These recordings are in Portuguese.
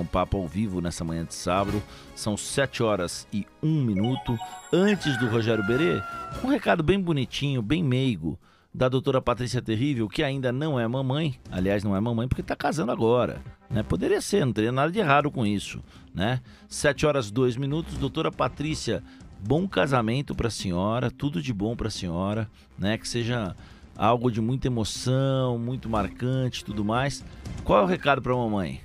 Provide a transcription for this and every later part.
Um papo ao vivo nessa manhã de sábado. São 7 horas e 1 minuto. Antes do Rogério Berê, um recado bem bonitinho, bem meigo, da doutora Patrícia Terrível, que ainda não é mamãe. Aliás, não é mamãe porque está casando agora. Né? Poderia ser, não teria nada de errado com isso. Né? 7 horas 2 minutos. Doutora Patrícia, bom casamento para a senhora, tudo de bom para a senhora. Né? Que seja algo de muita emoção, muito marcante tudo mais. Qual é o recado para a mamãe?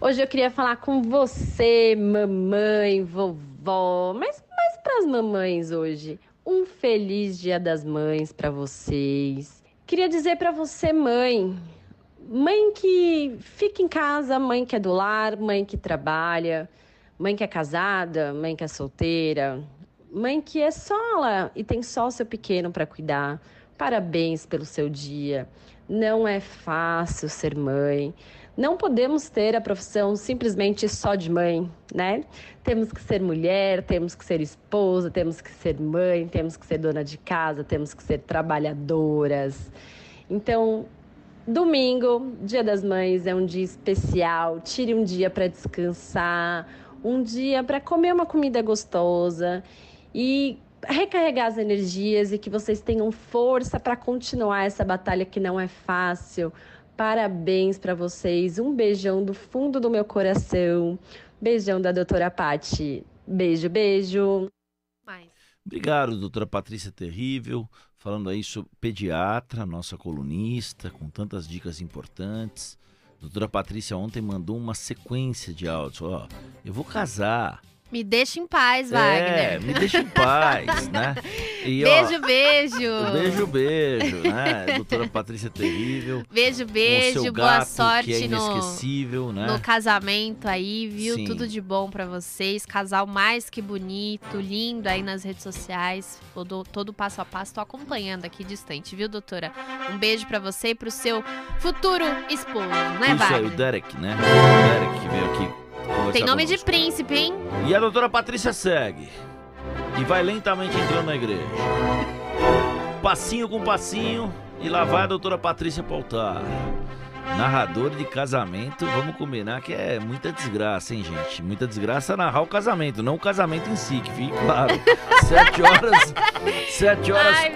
Hoje eu queria falar com você, mamãe, vovó, mas mais para as mamães hoje. Um feliz Dia das Mães para vocês. Queria dizer para você, mãe, mãe que fica em casa, mãe que é do lar, mãe que trabalha, mãe que é casada, mãe que é solteira, mãe que é sola e tem só o seu pequeno para cuidar. Parabéns pelo seu dia. Não é fácil ser mãe. Não podemos ter a profissão simplesmente só de mãe, né? Temos que ser mulher, temos que ser esposa, temos que ser mãe, temos que ser dona de casa, temos que ser trabalhadoras. Então, domingo, Dia das Mães, é um dia especial. Tire um dia para descansar, um dia para comer uma comida gostosa e recarregar as energias e que vocês tenham força para continuar essa batalha que não é fácil Parabéns para vocês. Um beijão do fundo do meu coração. Beijão da doutora Pati. Beijo, beijo. Mais. Obrigado, doutora Patrícia Terrível, falando aí sobre pediatra, nossa colunista, com tantas dicas importantes. Doutora Patrícia ontem mandou uma sequência de áudios. Ó, eu vou casar. Me deixa em paz, Wagner. É, me deixa em paz, né? E, beijo, ó, beijo. Beijo, beijo, né? Doutora Patrícia Terrível. Beijo, beijo. Boa gato, sorte é no, né? no casamento aí, viu? Sim. Tudo de bom para vocês. Casal mais que bonito, lindo aí nas redes sociais. Todo, todo passo a passo. Tô acompanhando aqui distante, viu, doutora? Um beijo para você e pro seu futuro esposo, né, Isso Wagner? Isso aí, o Derek, né? O Derek que veio aqui tem nome de príncipe, hein? E a doutora Patrícia segue. E vai lentamente entrando na igreja. Passinho com passinho. E lá vai a doutora Patrícia pautar. Narrador de casamento, vamos combinar que é muita desgraça, hein, gente? Muita desgraça narrar o casamento, não o casamento em si, que fique claro. sete horas, sete horas, Ai,